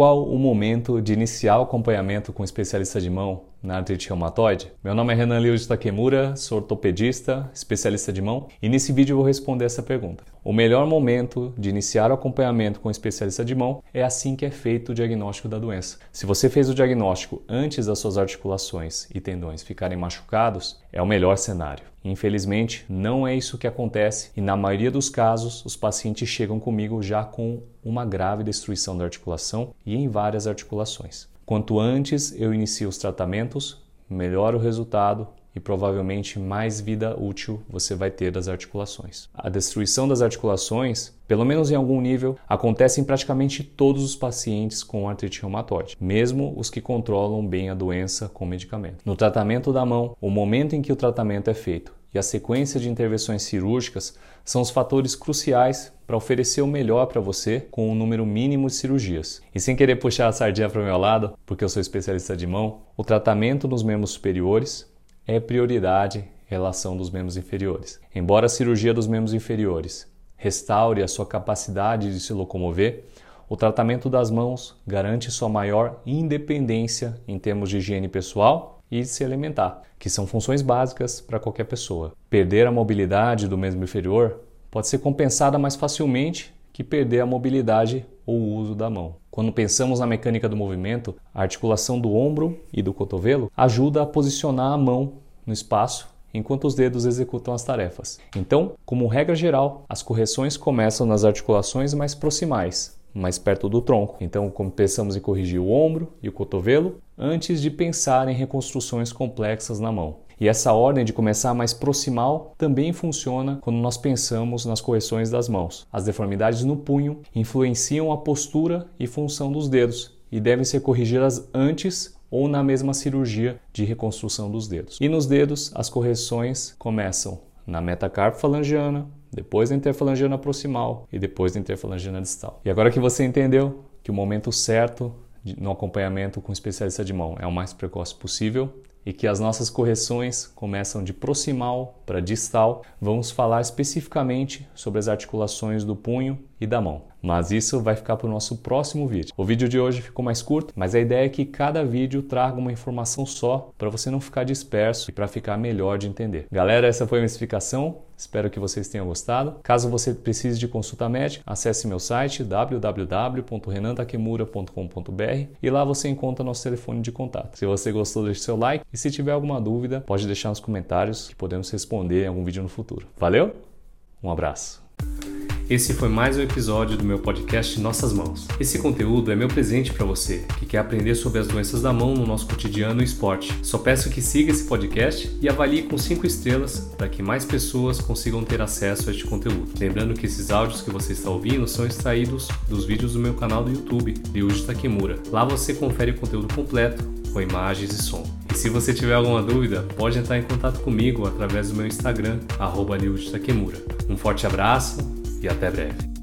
Qual o momento de iniciar o acompanhamento com especialista de mão na artrite reumatoide? Meu nome é Renan Lewis Takemura, sou ortopedista, especialista de mão, e nesse vídeo eu vou responder essa pergunta. O melhor momento de iniciar o acompanhamento com especialista de mão é assim que é feito o diagnóstico da doença. Se você fez o diagnóstico antes das suas articulações e tendões ficarem machucados, é o melhor cenário. Infelizmente, não é isso que acontece e na maioria dos casos os pacientes chegam comigo já com uma grave destruição da articulação e em várias articulações. Quanto antes eu inicio os tratamentos, melhor o resultado e provavelmente mais vida útil você vai ter das articulações. A destruição das articulações, pelo menos em algum nível, acontece em praticamente todos os pacientes com artrite reumatoide, mesmo os que controlam bem a doença com medicamento. No tratamento da mão, o momento em que o tratamento é feito e a sequência de intervenções cirúrgicas são os fatores cruciais para oferecer o melhor para você com um número mínimo de cirurgias. E sem querer puxar a sardinha para o meu lado, porque eu sou especialista de mão, o tratamento nos membros superiores é prioridade em relação dos membros inferiores. Embora a cirurgia dos membros inferiores restaure a sua capacidade de se locomover, o tratamento das mãos garante sua maior independência em termos de higiene pessoal e se alimentar, que são funções básicas para qualquer pessoa. Perder a mobilidade do membro inferior pode ser compensada mais facilmente que perder a mobilidade ou o uso da mão. Quando pensamos na mecânica do movimento, a articulação do ombro e do cotovelo ajuda a posicionar a mão no espaço enquanto os dedos executam as tarefas. Então, como regra geral, as correções começam nas articulações mais proximais, mais perto do tronco. Então, pensamos em corrigir o ombro e o cotovelo antes de pensar em reconstruções complexas na mão. E essa ordem de começar mais proximal também funciona quando nós pensamos nas correções das mãos. As deformidades no punho influenciam a postura e função dos dedos e devem ser corrigidas antes ou na mesma cirurgia de reconstrução dos dedos. E nos dedos, as correções começam na metacarpofalangiana, depois da interfalangiana proximal e depois da interfalangiana distal. E agora que você entendeu que o momento certo no acompanhamento com especialista de mão é o mais precoce possível e que as nossas correções começam de proximal para distal, vamos falar especificamente sobre as articulações do punho e da mão. Mas isso vai ficar para o nosso próximo vídeo. O vídeo de hoje ficou mais curto, mas a ideia é que cada vídeo traga uma informação só para você não ficar disperso e para ficar melhor de entender. Galera, essa foi uma explicação. Espero que vocês tenham gostado. Caso você precise de consulta médica, acesse meu site www.renantakemura.com.br e lá você encontra nosso telefone de contato. Se você gostou, deixe seu like e se tiver alguma dúvida, pode deixar nos comentários que podemos responder em algum vídeo no futuro. Valeu? Um abraço. Esse foi mais um episódio do meu podcast Nossas Mãos. Esse conteúdo é meu presente para você que quer aprender sobre as doenças da mão no nosso cotidiano e esporte. Só peço que siga esse podcast e avalie com 5 estrelas para que mais pessoas consigam ter acesso a este conteúdo. Lembrando que esses áudios que você está ouvindo são extraídos dos vídeos do meu canal do YouTube, Ryuji Takemura. Lá você confere o conteúdo completo com imagens e som. Se você tiver alguma dúvida, pode entrar em contato comigo através do meu Instagram, arroba Um forte abraço e até breve.